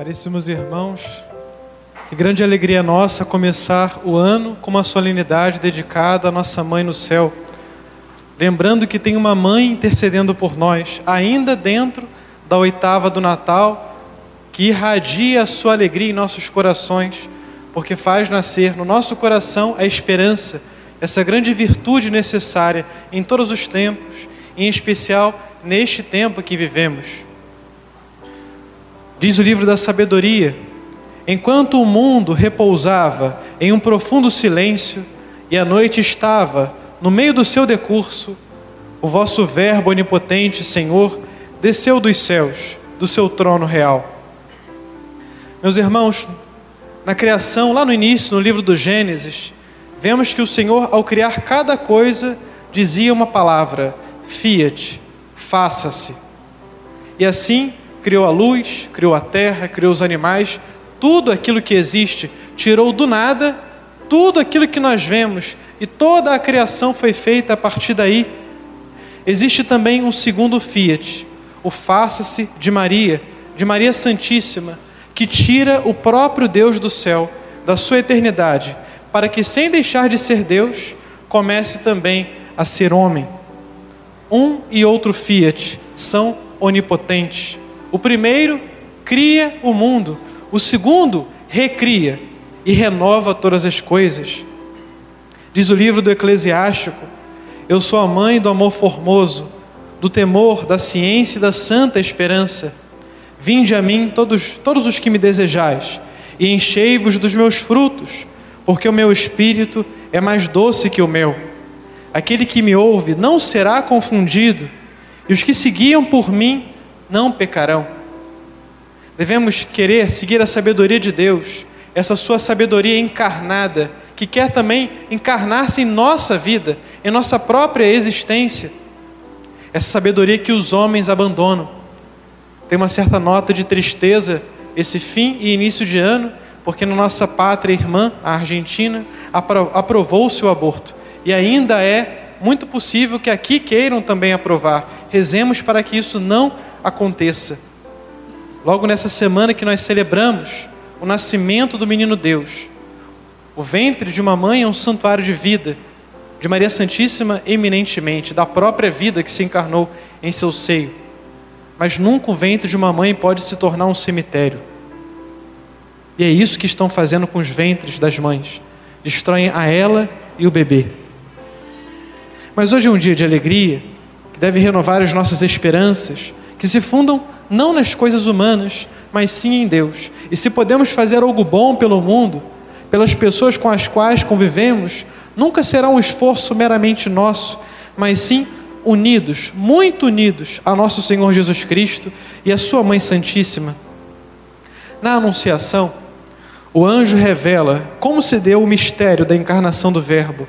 Caríssimos irmãos, que grande alegria nossa começar o ano com uma solenidade dedicada à nossa mãe no céu. Lembrando que tem uma mãe intercedendo por nós, ainda dentro da oitava do Natal, que irradia a sua alegria em nossos corações, porque faz nascer no nosso coração a esperança, essa grande virtude necessária em todos os tempos, em especial neste tempo que vivemos. Diz o livro da sabedoria: enquanto o mundo repousava em um profundo silêncio e a noite estava no meio do seu decurso, o vosso Verbo onipotente, Senhor, desceu dos céus, do seu trono real. Meus irmãos, na criação, lá no início, no livro do Gênesis, vemos que o Senhor, ao criar cada coisa, dizia uma palavra: fiat, faça-se. E assim, criou a luz, criou a terra, criou os animais, tudo aquilo que existe, tirou do nada tudo aquilo que nós vemos e toda a criação foi feita a partir daí. Existe também um segundo fiat, o faça-se de Maria, de Maria Santíssima, que tira o próprio Deus do céu, da sua eternidade, para que sem deixar de ser Deus, comece também a ser homem. Um e outro fiat são onipotentes. O primeiro cria o mundo, o segundo recria e renova todas as coisas. Diz o livro do Eclesiástico: Eu sou a mãe do amor formoso, do temor, da ciência e da santa esperança. Vinde a mim todos, todos os que me desejais, e enchei-vos dos meus frutos, porque o meu espírito é mais doce que o mel. Aquele que me ouve não será confundido, e os que seguiam por mim não pecarão. Devemos querer seguir a sabedoria de Deus, essa sua sabedoria encarnada, que quer também encarnar-se em nossa vida, em nossa própria existência. Essa sabedoria que os homens abandonam. Tem uma certa nota de tristeza esse fim e início de ano, porque na nossa pátria irmã, a Argentina, aprovou-se o aborto. E ainda é muito possível que aqui queiram também aprovar. Rezemos para que isso não aconteça. Logo nessa semana que nós celebramos o nascimento do menino Deus, o ventre de uma mãe é um santuário de vida, de Maria Santíssima eminentemente, da própria vida que se encarnou em seu seio. Mas nunca o ventre de uma mãe pode se tornar um cemitério. E é isso que estão fazendo com os ventres das mães. Destroem a ela e o bebê. Mas hoje é um dia de alegria, que deve renovar as nossas esperanças, que se fundam não nas coisas humanas, mas sim em Deus. E se podemos fazer algo bom pelo mundo, pelas pessoas com as quais convivemos, nunca será um esforço meramente nosso, mas sim unidos, muito unidos a nosso Senhor Jesus Cristo e a Sua Mãe Santíssima. Na Anunciação, o anjo revela como se deu o mistério da encarnação do Verbo.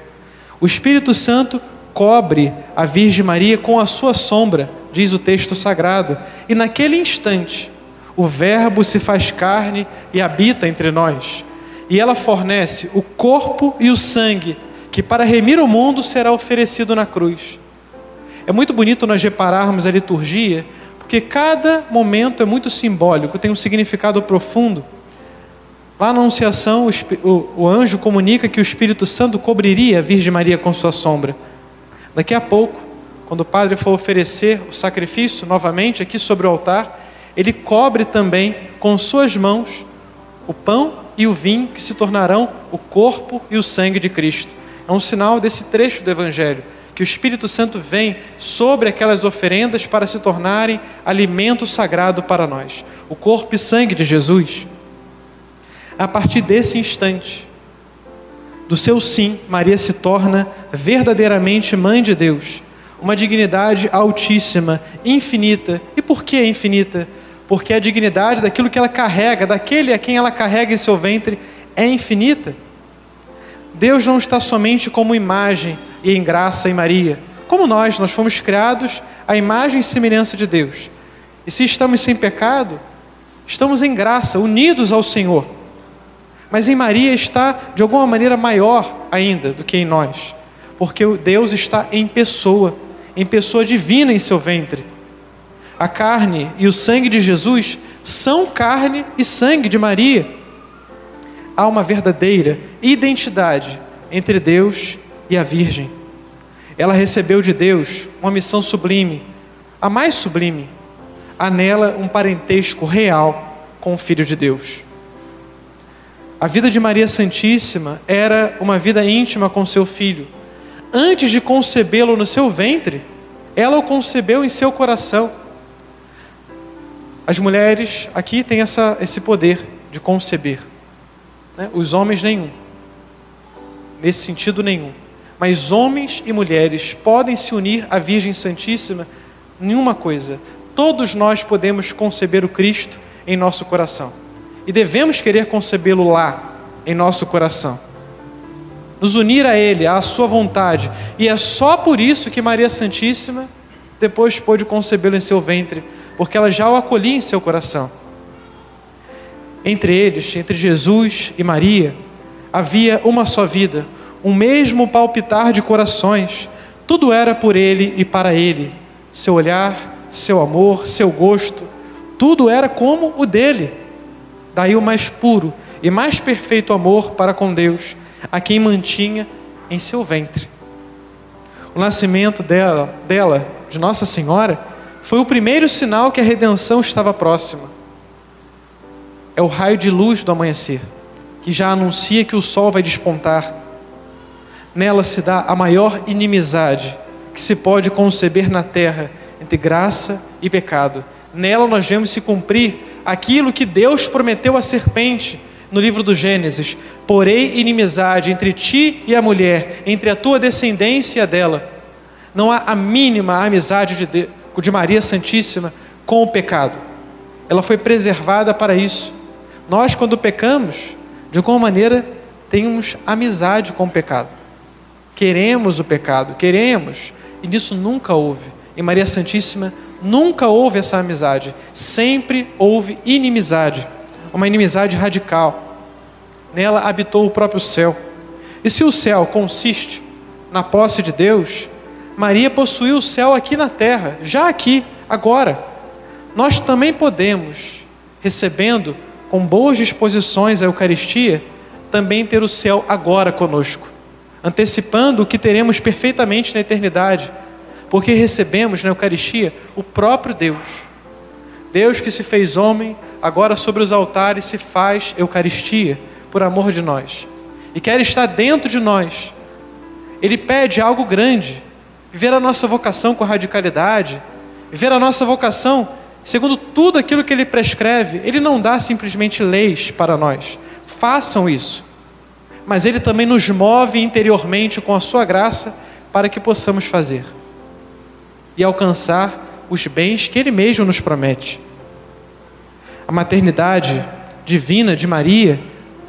O Espírito Santo cobre a Virgem Maria com a sua sombra, diz o texto sagrado, e naquele instante o Verbo se faz carne e habita entre nós. E ela fornece o corpo e o sangue que para remir o mundo será oferecido na cruz. É muito bonito nós repararmos a liturgia, porque cada momento é muito simbólico, tem um significado profundo. Lá na Anunciação, o, anjo comunica que o Espírito Santo cobriria a Virgem Maria com sua sombra. Daqui a pouco, quando o padre for oferecer o sacrifício novamente aqui sobre o altar, ele cobre também com suas mãos o pão e o vinho que se tornarão o corpo e o sangue de Cristo. É um sinal desse trecho do Evangelho, que o Espírito Santo vem sobre aquelas oferendas para se tornarem alimento sagrado para nós, o corpo e sangue de Jesus. A partir desse instante, do seu sim, Maria se torna verdadeiramente mãe de Deus, uma dignidade altíssima, infinita. E por que infinita? Porque a dignidade daquilo que ela carrega, daquele a quem ela carrega em seu ventre, é infinita. Deus não está somente como imagem e em graça em Maria. Como nós, nós fomos criados à imagem e semelhança de Deus. E se estamos sem pecado, estamos em graça, unidos ao Senhor. Mas em Maria está de alguma maneira maior ainda do que em nós, porque Deus está em pessoa, em pessoa divina em seu ventre. A carne e o sangue de Jesus são carne e sangue de Maria. Há uma verdadeira identidade entre Deus e a Virgem. Ela recebeu de Deus uma missão sublime, a mais sublime. Há nela um parentesco real com o Filho de Deus. A vida de Maria Santíssima era uma vida íntima com seu filho. Antes de concebê-lo no seu ventre, ela o concebeu em seu coração. As mulheres aqui têm essa, esse poder de conceber, né? os homens nenhum, nesse sentido nenhum. Mas homens e mulheres podem se unir à Virgem Santíssima em uma coisa: todos nós podemos conceber o Cristo em nosso coração e devemos querer concebê-lo lá, em nosso coração. Nos unir a Ele, à Sua vontade. E é só por isso que Maria Santíssima depois pôde concebê-lo em seu ventre, porque ela já o acolhia em seu coração. Entre eles, entre Jesus e Maria, havia uma só vida, um mesmo palpitar de corações. Tudo era por ele e para ele. Seu olhar, seu amor, seu gosto, tudo era como o dele. Daí o mais puro e mais perfeito amor para com Deus, a quem mantinha em seu ventre. O nascimento dela, dela, de Nossa Senhora, foi o primeiro sinal que a redenção estava próxima. É o raio de luz do amanhecer, que já anuncia que o sol vai despontar. Nela se dá a maior inimizade que se pode conceber na terra entre graça e pecado. Nela nós vemos se cumprir aquilo que Deus prometeu à serpente no livro do Gênesis: Porém, inimizade entre ti e a mulher, entre a tua descendência e a dela. Não há a mínima amizade de, de Maria Santíssima com o pecado. Ela foi preservada para isso. Nós, quando pecamos, de alguma maneira, temos amizade com o pecado. Queremos o pecado, queremos, e nisso nunca houve. Em Maria Santíssima nunca houve essa amizade, sempre houve inimizade, uma inimizade radical. Nela habitou o próprio céu. E se o céu consiste na posse de Deus, Maria possuiu o céu aqui na terra, já aqui, agora. Nós também podemos, recebendo com boas disposições a Eucaristia, também ter o céu agora conosco, antecipando o que teremos perfeitamente na eternidade porque recebemos na Eucaristia o próprio Deus. Deus que se fez homem, agora sobre os altares se faz Eucaristia por amor de nós e quer estar dentro de nós. Ele pede algo grande, viver a nossa vocação com radicalidade, viver a nossa vocação segundo tudo aquilo que ele prescreve. Ele não dá simplesmente leis para nós. Façam isso. Mas ele também nos move interiormente com a sua graça para que possamos fazer e alcançar os bens que Ele mesmo nos promete. A maternidade divina de Maria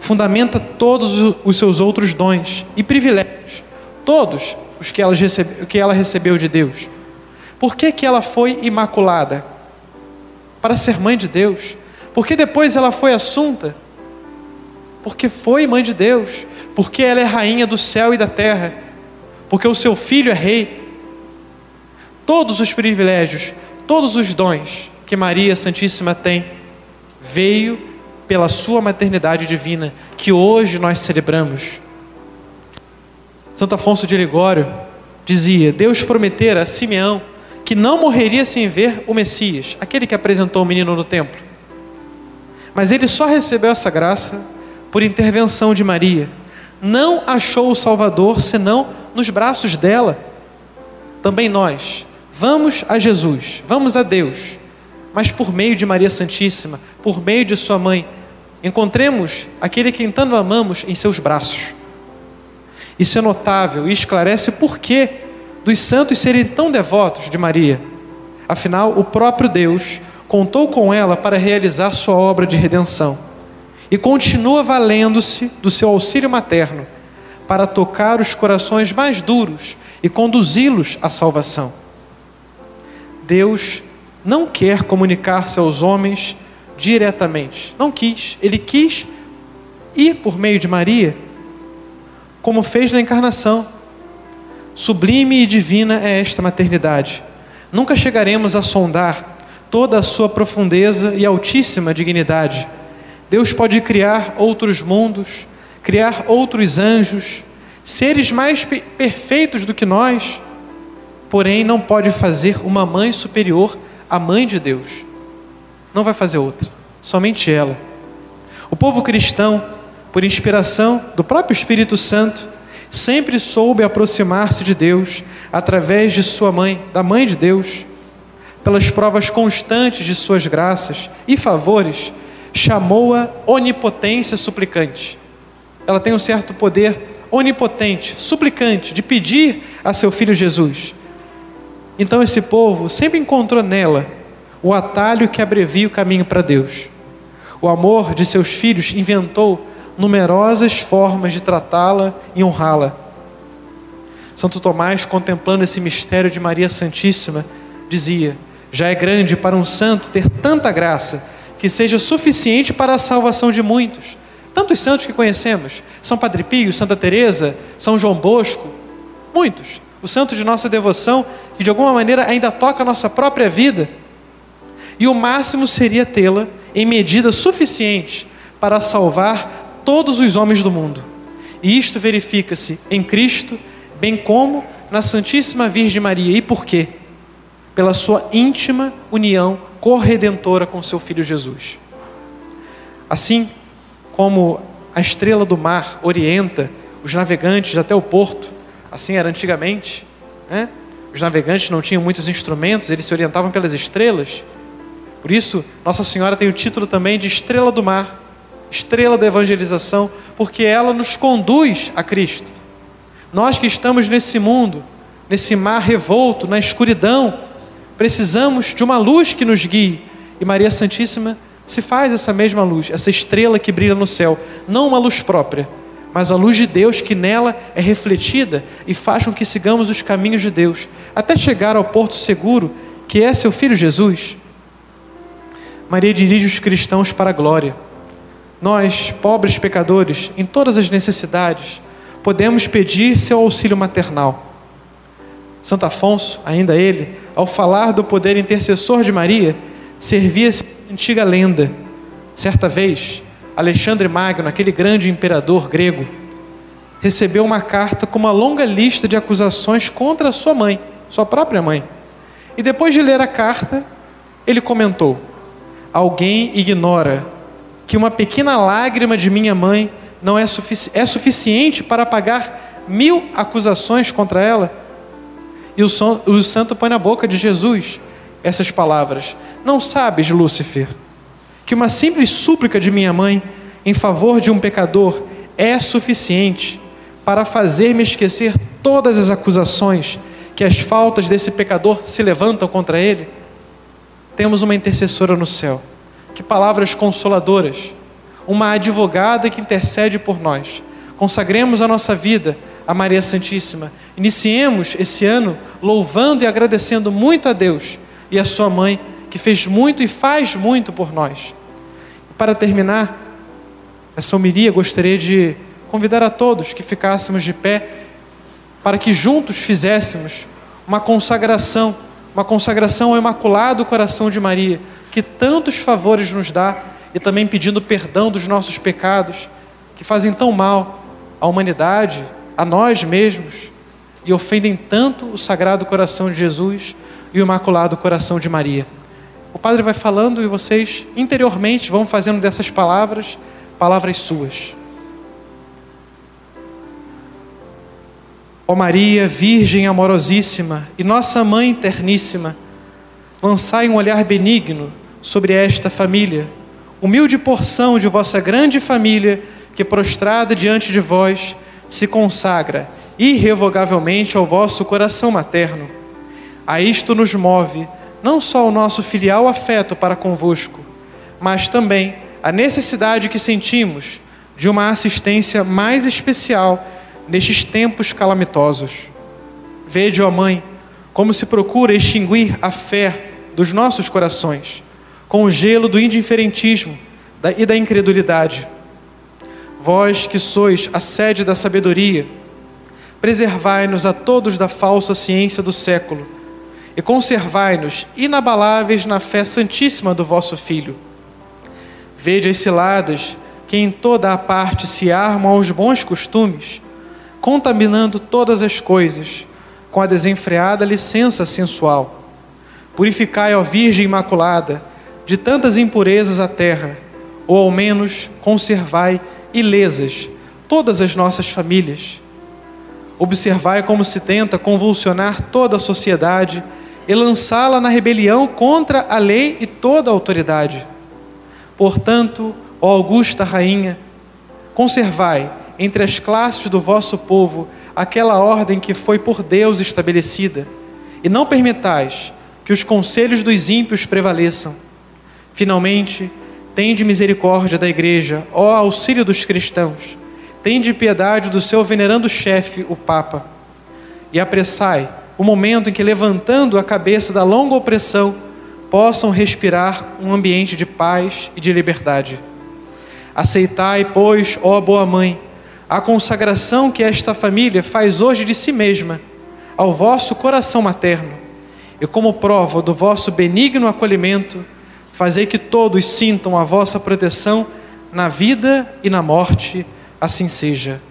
fundamenta todos os seus outros dons e privilégios, todos os que ela, recebe, que ela recebeu de Deus. Por que, que ela foi imaculada? Para ser mãe de Deus. Porque depois ela foi assunta? Porque foi mãe de Deus. Porque ela é rainha do céu e da terra. Porque o seu filho é rei todos os privilégios, todos os dons que Maria Santíssima tem, veio pela sua maternidade divina, que hoje nós celebramos. Santo Afonso de Ligório dizia: Deus prometera a Simeão que não morreria sem ver o Messias, aquele que apresentou o menino no templo. Mas ele só recebeu essa graça por intervenção de Maria. Não achou o Salvador senão nos braços dela. Também nós Vamos a Jesus, vamos a Deus, mas por meio de Maria Santíssima, por meio de Sua mãe, encontremos aquele que tanto amamos em seus braços. Isso é notável e esclarece o porquê dos santos serem tão devotos de Maria. Afinal, o próprio Deus contou com ela para realizar sua obra de redenção e continua valendo-se do seu auxílio materno para tocar os corações mais duros e conduzi-los à salvação. Deus não quer comunicar-se aos homens diretamente. Não quis. Ele quis ir por meio de Maria, como fez na encarnação. Sublime e divina é esta maternidade. Nunca chegaremos a sondar toda a sua profundeza e altíssima dignidade. Deus pode criar outros mundos, criar outros anjos, seres mais perfeitos do que nós, porém não pode fazer uma mãe superior à mãe de Deus. Não vai fazer outra, somente ela. O povo cristão, por inspiração do próprio Espírito Santo, sempre soube aproximar-se de Deus através de sua mãe, da mãe de Deus, pelas provas constantes de suas graças e favores, chamou-a onipotência suplicante. Ela tem um certo poder onipotente, suplicante, de pedir a seu filho Jesus. Então esse povo sempre encontrou nela o atalho que abrevia o caminho para Deus. O amor de seus filhos inventou numerosas formas de tratá-la e honrá-la. Santo Tomás, contemplando esse mistério de Maria Santíssima, dizia: Já é grande para um santo ter tanta graça que seja suficiente para a salvação de muitos. Tantos santos que conhecemos, São Padre Pio, Santa Teresa, São João Bosco, muitos. O santo de nossa devoção que de alguma maneira ainda toca a nossa própria vida. E o máximo seria tê-la em medida suficiente para salvar todos os homens do mundo. E isto verifica-se em Cristo, bem como na Santíssima Virgem Maria. E por quê? Pela sua íntima união corredentora com seu filho Jesus. Assim como a estrela do mar orienta os navegantes até o porto, assim era antigamente, né? Os navegantes não tinham muitos instrumentos, eles se orientavam pelas estrelas. Por isso, Nossa Senhora tem o título também de Estrela do Mar, estrela da evangelização, porque ela nos conduz a Cristo. Nós que estamos nesse mundo, nesse mar revolto, na escuridão, precisamos de uma luz que nos guie. E Maria Santíssima se faz essa mesma luz, essa estrela que brilha no céu, não uma luz própria, mas a luz de Deus que nela é refletida e faz com que sigamos os caminhos de Deus, até chegar ao porto seguro, que é seu filho Jesus. Maria dirige os cristãos para a glória. Nós, pobres pecadores, em todas as necessidades, podemos pedir seu auxílio maternal. Santo Afonso, ainda ele, ao falar do poder intercessor de Maria, servia-se antiga lenda. Certa vez, Alexandre Magno, aquele grande imperador grego, recebeu uma carta com uma longa lista de acusações contra sua mãe, sua própria mãe. E depois de ler a carta, ele comentou: Alguém ignora que uma pequena lágrima de minha mãe não é, sufici é suficiente para apagar mil acusações contra ela? E o, o santo põe na boca de Jesus essas palavras: Não sabes, Lúcifer, que uma simples súplica de minha mãe em favor de um pecador é suficiente para fazer-me esquecer todas as acusações que as faltas desse pecador se levantam contra ele? temos uma intercessora no céu. Que palavras consoladoras. Uma advogada que intercede por nós. Consagremos a nossa vida a Maria Santíssima. Iniciemos esse ano louvando e agradecendo muito a Deus e a sua mãe, que fez muito e faz muito por nós. Para terminar essa homilia, gostaria de convidar a todos que ficássemos de pé para que juntos fizéssemos uma consagração uma consagração ao Imaculado Coração de Maria, que tantos favores nos dá e também pedindo perdão dos nossos pecados, que fazem tão mal à humanidade, a nós mesmos, e ofendem tanto o Sagrado Coração de Jesus e o Imaculado Coração de Maria. O Padre vai falando e vocês interiormente vão fazendo dessas palavras palavras suas. Ó Maria, Virgem amorosíssima e nossa Mãe terníssima, lançai um olhar benigno sobre esta família, humilde porção de vossa grande família, que prostrada diante de vós se consagra irrevogavelmente ao vosso coração materno. A isto nos move não só o nosso filial afeto para convosco, mas também a necessidade que sentimos de uma assistência mais especial nestes tempos calamitosos. Vede, ó Mãe, como se procura extinguir a fé dos nossos corações com o gelo do indiferentismo e da incredulidade. Vós que sois a sede da sabedoria, preservai-nos a todos da falsa ciência do século e conservai-nos inabaláveis na fé santíssima do vosso Filho. Vede as ciladas que em toda a parte se armam aos bons costumes, contaminando todas as coisas com a desenfreada licença sensual. Purificai, ó Virgem Imaculada, de tantas impurezas a terra, ou ao menos conservai ilesas todas as nossas famílias. Observai como se tenta convulsionar toda a sociedade e lançá-la na rebelião contra a lei e toda a autoridade. Portanto, ó augusta rainha, conservai entre as classes do vosso povo aquela ordem que foi por Deus estabelecida, e não permitais que os conselhos dos ímpios prevaleçam. Finalmente, tende misericórdia da igreja, ó auxílio dos cristãos. Tende piedade do seu venerando chefe, o Papa. E apressai o momento em que, levantando a cabeça da longa opressão, possam respirar um ambiente de paz e de liberdade. Aceitai, pois, ó boa mãe, a consagração que esta família faz hoje de si mesma ao vosso coração materno, e como prova do vosso benigno acolhimento, fazei que todos sintam a vossa proteção na vida e na morte, assim seja.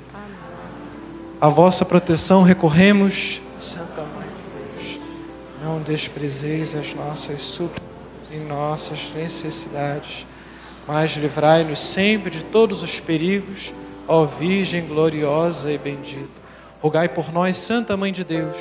A vossa proteção recorremos, Deus. Não desprezeis as nossas súplicas e nossas necessidades, mas livrai-nos sempre de todos os perigos, ó Virgem gloriosa e bendita. Rogai por nós, Santa Mãe de Deus